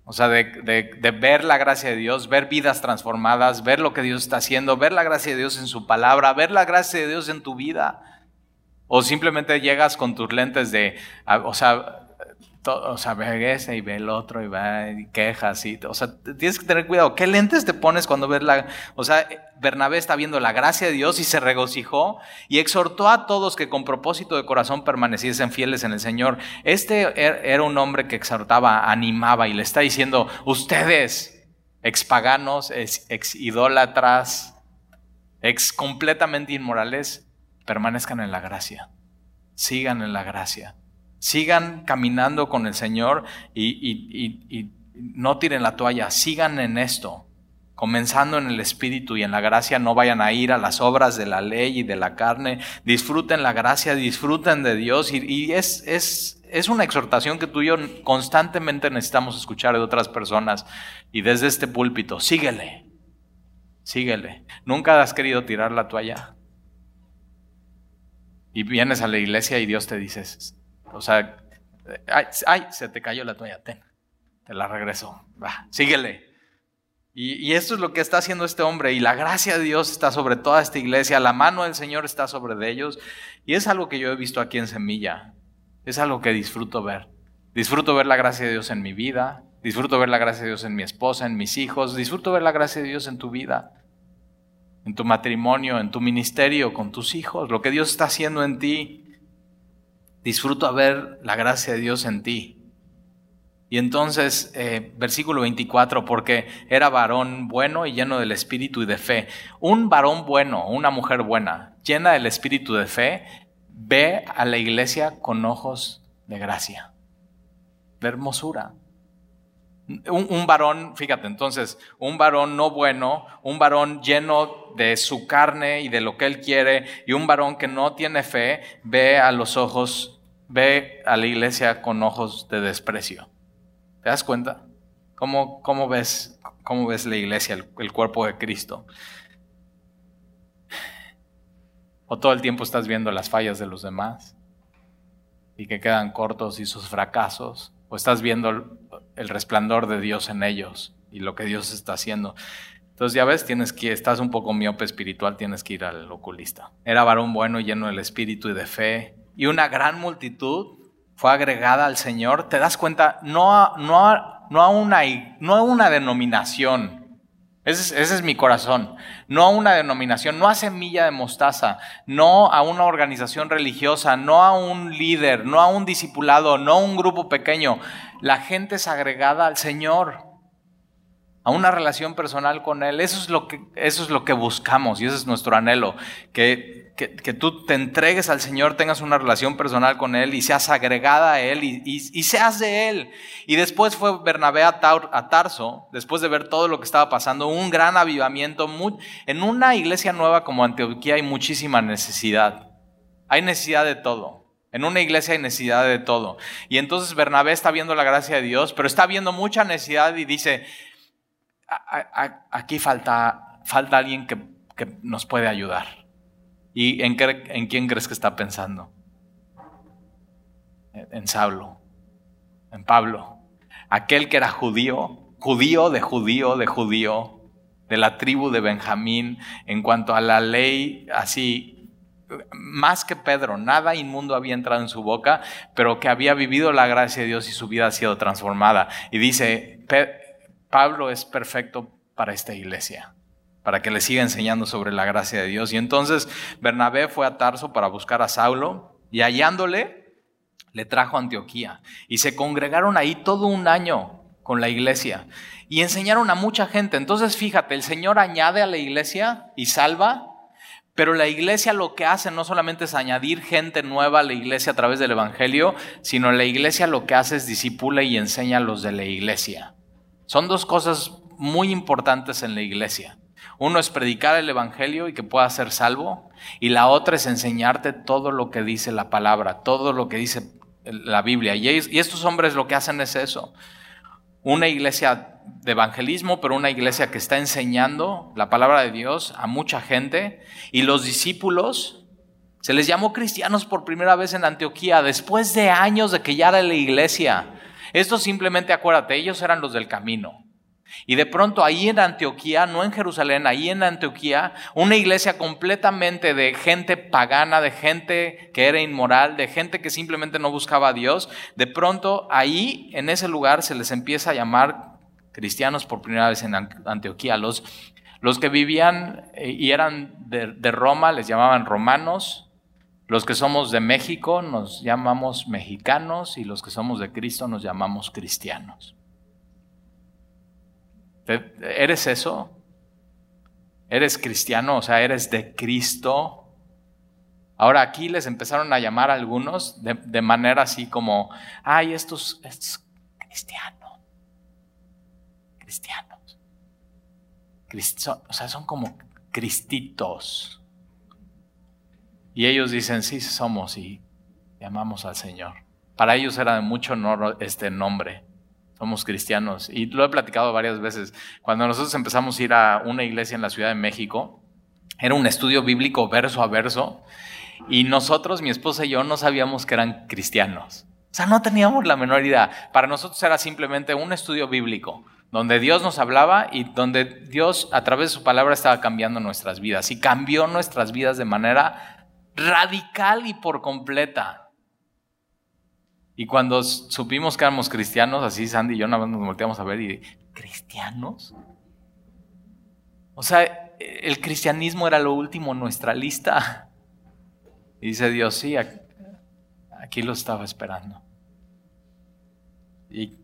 O sea, de, de, ver la gracia de Dios, ver vidas transformadas, ver lo que Dios está haciendo, ver la gracia de Dios en su palabra, ver la gracia de Dios en tu vida. O simplemente llegas con tus lentes de, o sea, o sea, ve ese y ve el otro y va y quejas y, o sea, tienes que tener cuidado. ¿Qué lentes te pones cuando ves la, o sea, Bernabé está viendo la gracia de Dios y se regocijó y exhortó a todos que con propósito de corazón permaneciesen fieles en el Señor. Este er, era un hombre que exhortaba, animaba y le está diciendo, ustedes, ex paganos, ex idólatras, ex completamente inmorales, permanezcan en la gracia, sigan en la gracia, sigan caminando con el Señor y, no tiren la toalla, sigan en esto, comenzando en el Espíritu y en la gracia, no vayan a ir a las obras de la ley y de la carne, disfruten la gracia, disfruten de Dios y, es, es, es una exhortación que tú y yo constantemente necesitamos escuchar de otras personas y desde este púlpito, síguele, síguele. ¿Nunca has querido tirar la toalla? Y vienes a la iglesia y Dios te dice, o sea, ay, se te cayó la toalla, ten, te la regreso, va, síguele. Y, y, esto es lo que está haciendo este hombre y la gracia de Dios está sobre toda esta iglesia, la mano del Señor está sobre de ellos y es algo que yo he visto aquí en Semilla, es algo que disfruto ver. Disfruto ver la gracia de Dios en mi vida, disfruto ver la gracia de Dios en mi esposa, en mis hijos, disfruto ver la gracia de Dios en tu vida en tu matrimonio, en tu ministerio, con tus hijos, lo que Dios está haciendo en ti. Disfruto a ver la gracia de Dios en ti. Y entonces, eh, versículo 24, porque era varón bueno y lleno del espíritu y de fe. Un varón bueno, una mujer buena, llena del espíritu de fe, ve a la iglesia con ojos de gracia, de hermosura. Un, varón, fíjate, entonces, un varón no bueno, un varón lleno de su carne y de lo que él quiere, y un varón que no tiene fe, ve a los ojos, ve a la iglesia con ojos de desprecio. ¿Te das cuenta? ¿Cómo, cómo ves, cómo ves la iglesia, el cuerpo de Cristo? ¿O todo el tiempo estás viendo las fallas de los demás? Y que quedan cortos y sus fracasos o estás viendo el resplandor de Dios en ellos y lo que Dios está haciendo. Entonces ya ves, tienes que, estás un poco miope espiritual, tienes que ir al oculista. Era varón bueno lleno del espíritu y de fe. Y una gran multitud fue agregada al Señor. ¿Te das cuenta? No no no a, una, no a una denominación ese es, mi corazón. No a una denominación, no a semilla de mostaza, no a una organización religiosa, no a un líder, no a un discipulado, no a un grupo pequeño. La gente es agregada al Señor. A una relación personal con Él. Eso es lo que, eso es lo que buscamos y ese es nuestro anhelo, que, que, tú te entregues al Señor, tengas una relación personal con Él y seas agregada a Él y, y, seas de Él. Y después fue Bernabé a, Tarso, después de ver todo lo que estaba pasando, un gran avivamiento. en una iglesia nueva como Antioquía hay muchísima necesidad. Hay necesidad de todo. En una iglesia hay necesidad de todo. Y entonces Bernabé está viendo la gracia de Dios, pero está viendo mucha necesidad y dice, aquí falta, falta alguien que, nos puede ayudar. ¿Y en, en, quién crees que está pensando? En Saulo, en Pablo. Aquel que era judío, judío de judío de judío, de la tribu de Benjamín, en cuanto a la ley, así, más que Pedro, nada inmundo había entrado en su boca, pero que había vivido la gracia de Dios y su vida ha sido transformada. Y dice, Pablo es perfecto para esta iglesia, para que le siga enseñando sobre la gracia de Dios. Y entonces Bernabé fue a Tarso para buscar a Saulo y hallándole, le trajo a Antioquía. Y se congregaron ahí todo un año con la iglesia y enseñaron a mucha gente. Entonces fíjate, el Señor añade a la iglesia y salva, pero la iglesia lo que hace no solamente es añadir gente nueva a la iglesia a través del Evangelio, sino la iglesia lo que hace es disipula y enseña a los de la iglesia. Son dos cosas muy importantes en la iglesia. Uno es predicar el Evangelio y que puedas ser salvo, y la otra es enseñarte todo lo que dice la palabra, todo lo que dice la Biblia. Y, estos hombres lo que hacen es eso. Una iglesia de evangelismo, pero una iglesia que está enseñando la palabra de Dios a mucha gente, y los discípulos se les llamó cristianos por primera vez en Antioquía, después de años de que ya era la iglesia. Esto simplemente acuérdate, ellos eran los del camino. Y de pronto ahí en Antioquía, no en Jerusalén, ahí en Antioquía, una iglesia completamente de gente pagana, de gente que era inmoral, de gente que simplemente no buscaba a Dios, de pronto ahí en ese lugar se les empieza a llamar cristianos por primera vez en Antioquía. Los, los que vivían eh, y eran de, de Roma les llamaban romanos, los que somos de México nos llamamos mexicanos y los que somos de Cristo nos llamamos cristianos. ¿Eres eso? ¿Eres cristiano? O sea, ¿eres de Cristo? Ahora aquí les empezaron a llamar a algunos de, manera así como, ay, estos, estos cristianos, cristianos. o sea, son como cristitos. Y ellos dicen, sí, somos y llamamos al Señor. Para ellos era de mucho honor este nombre. Somos cristianos. Y lo he platicado varias veces. Cuando nosotros empezamos a ir a una iglesia en la Ciudad de México, era un estudio bíblico verso a verso. Y nosotros, mi esposa y yo, no sabíamos que eran cristianos. O sea, no teníamos la menor idea. Para nosotros era simplemente un estudio bíblico, donde Dios nos hablaba y donde Dios a través de su palabra estaba cambiando nuestras vidas. Y cambió nuestras vidas de manera radical y por completa. Y cuando supimos que éramos cristianos, así Sandy y yo nada más nos volteamos a ver y, ¿cristianos? O sea, el cristianismo era lo último en nuestra lista. Y dice Dios, sí, aquí lo estaba esperando. Y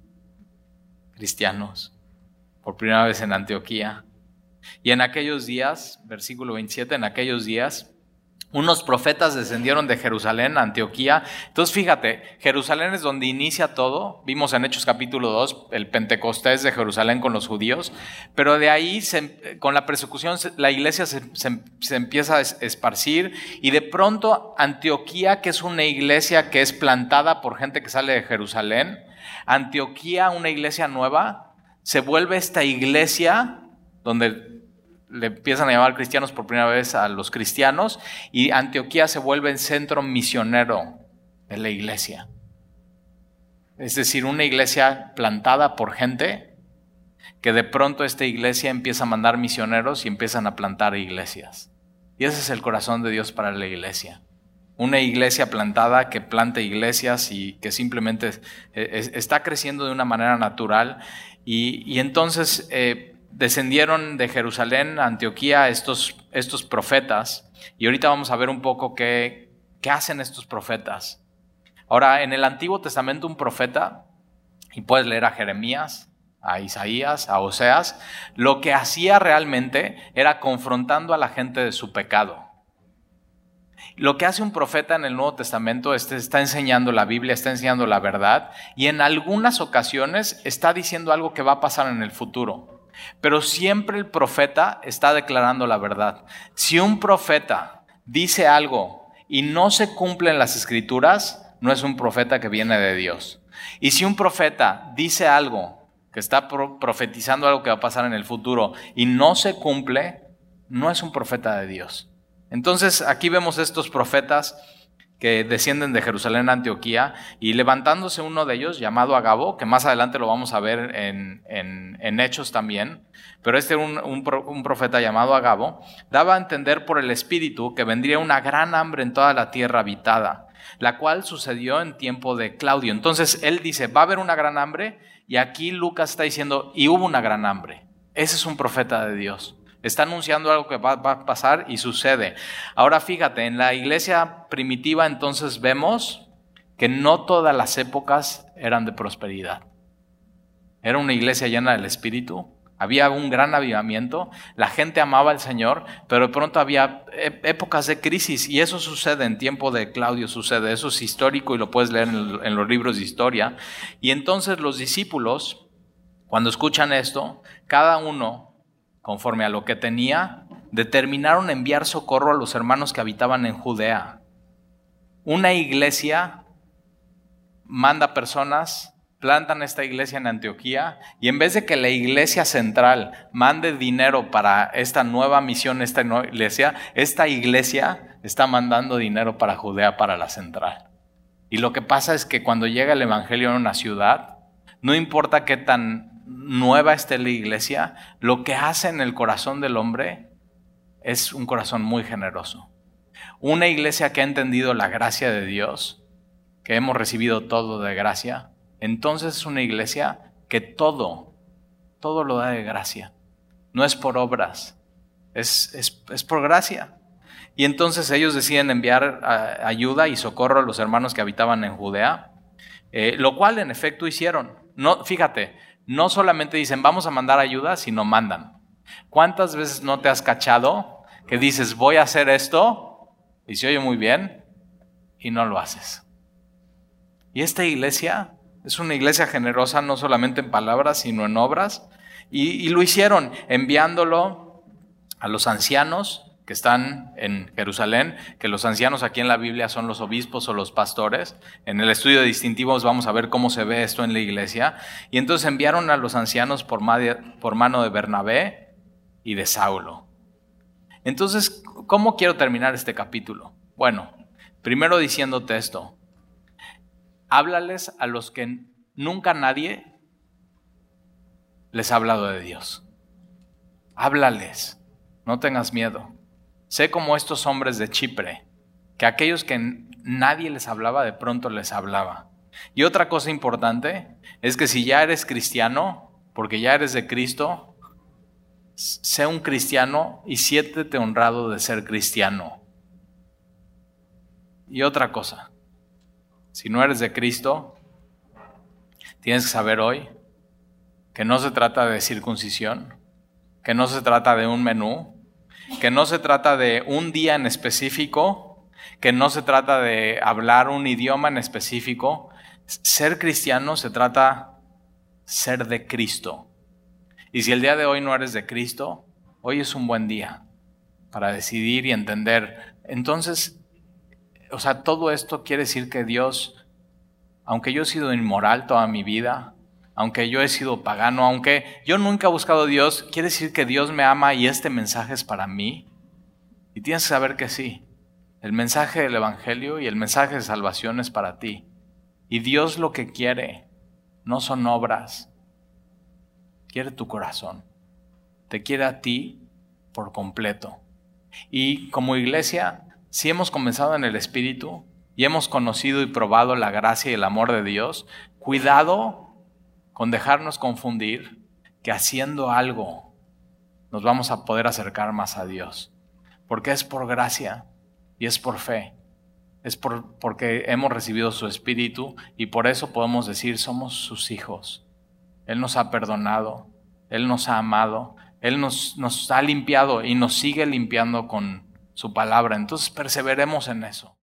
cristianos, por primera vez en Antioquía. Y en aquellos días, versículo 27, en aquellos días, unos profetas descendieron de Jerusalén a Antioquía. Entonces fíjate, Jerusalén es donde inicia todo. Vimos en Hechos capítulo 2 el Pentecostés de Jerusalén con los judíos. Pero de ahí, con la persecución, la iglesia se, se, empieza a esparcir. Y de pronto Antioquía, que es una iglesia que es plantada por gente que sale de Jerusalén, Antioquía, una iglesia nueva, se vuelve esta iglesia donde le empiezan a llamar cristianos por primera vez a los cristianos y Antioquía se vuelve el centro misionero de la iglesia. Es decir, una iglesia plantada por gente que de pronto esta iglesia empieza a mandar misioneros y empiezan a plantar iglesias. Y ese es el corazón de Dios para la iglesia. Una iglesia plantada que planta iglesias y que simplemente está creciendo de una manera natural. Y, entonces eh, descendieron de Jerusalén Antioquía estos, estos profetas. Y ahorita vamos a ver un poco qué, qué hacen estos profetas. Ahora, en el Antiguo Testamento un profeta, y puedes leer a Jeremías, a Isaías, a Oseas, lo que hacía realmente era confrontando a la gente de su pecado. Lo que hace un profeta en el Nuevo Testamento es está enseñando la Biblia, está enseñando la verdad y en algunas ocasiones está diciendo algo que va a pasar en el futuro. Pero siempre el profeta está declarando la verdad. Si un profeta dice algo y no se cumple en las escrituras, no es un profeta que viene de Dios. Y si un profeta dice algo que está profetizando algo que va a pasar en el futuro y no se cumple, no es un profeta de Dios. Entonces aquí vemos estos profetas que descienden de Jerusalén a Antioquía y levantándose uno de ellos llamado Agabo, que más adelante lo vamos a ver en, Hechos también, pero este un, un, profeta llamado Agabo, daba a entender por el Espíritu que vendría una gran hambre en toda la tierra habitada, la cual sucedió en tiempo de Claudio. Entonces él dice, va a haber una gran hambre y aquí Lucas está diciendo, y hubo una gran hambre. Ese es un profeta de Dios. Está anunciando algo que va, a pasar y sucede. Ahora fíjate, en la iglesia primitiva entonces vemos que no todas las épocas eran de prosperidad. Era una iglesia llena del Espíritu, había un gran avivamiento, la gente amaba al Señor, pero de pronto había épocas de crisis y eso sucede en tiempo de Claudio, sucede, eso es histórico y lo puedes leer en los libros de historia. Y entonces los discípulos, cuando escuchan esto, cada uno, conforme a lo que tenía, determinaron enviar socorro a los hermanos que habitaban en Judea. Una iglesia manda personas plantan esta iglesia en Antioquía y en vez de que la iglesia central mande dinero para esta nueva misión, esta nueva iglesia, esta iglesia está mandando dinero para Judea, para la central. Y lo que pasa es que cuando llega el Evangelio en una ciudad, no importa qué tan nueva esté la iglesia, lo que hace en el corazón del hombre es un corazón muy generoso. Una iglesia que ha entendido la gracia de Dios, que hemos recibido todo de gracia, entonces es una iglesia que todo, todo lo da de gracia. No es por obras, es, es, por gracia. Y entonces ellos deciden enviar ayuda y socorro a los hermanos que habitaban en Judea, eh, lo cual en efecto hicieron. No, fíjate, no solamente dicen vamos a mandar ayuda, sino mandan. ¿Cuántas veces no te has cachado que dices voy a hacer esto y se oye muy bien y no lo haces? Y esta iglesia es una iglesia generosa no solamente en palabras, sino en obras. Y, lo hicieron enviándolo a los ancianos que están en Jerusalén, que los ancianos aquí en la Biblia son los obispos o los pastores. En el estudio de distintivos vamos a ver cómo se ve esto en la iglesia. Y entonces enviaron a los ancianos por, por mano de Bernabé y de Saulo. Entonces, ¿cómo quiero terminar este capítulo? Bueno, primero diciéndote esto háblales a los que nunca nadie les ha hablado de Dios. Háblales, no tengas miedo. Sé como estos hombres de Chipre, que aquellos que nadie les hablaba, de pronto les hablaba. Y otra cosa importante es que si ya eres cristiano, porque ya eres de Cristo, sé un cristiano y siéntete honrado de ser cristiano. Y otra cosa, si no eres de Cristo, tienes que saber hoy que no se trata de circuncisión, que no se trata de un menú, que no se trata de un día en específico, que no se trata de hablar un idioma en específico. Ser cristiano se trata ser de Cristo. Y si el día de hoy no eres de Cristo, hoy es un buen día para decidir y entender. Entonces, o sea, todo esto quiere decir que Dios, aunque yo he sido inmoral toda mi vida, aunque yo he sido pagano, aunque yo nunca he buscado a Dios, quiere decir que Dios me ama y este mensaje es para mí. Y tienes que saber que sí, el mensaje del Evangelio y el mensaje de salvación es para ti. Y Dios lo que quiere no son obras, quiere tu corazón, te quiere a ti por completo. Y como iglesia si hemos comenzado en el Espíritu y hemos conocido y probado la gracia y el amor de Dios, cuidado con dejarnos confundir que haciendo algo nos vamos a poder acercar más a Dios. Porque es por gracia y es por fe. Es por, porque hemos recibido su Espíritu y por eso podemos decir somos sus hijos. Él nos ha perdonado, Él nos ha amado, Él nos, nos ha limpiado y nos sigue limpiando con su palabra. Entonces perseveremos en eso.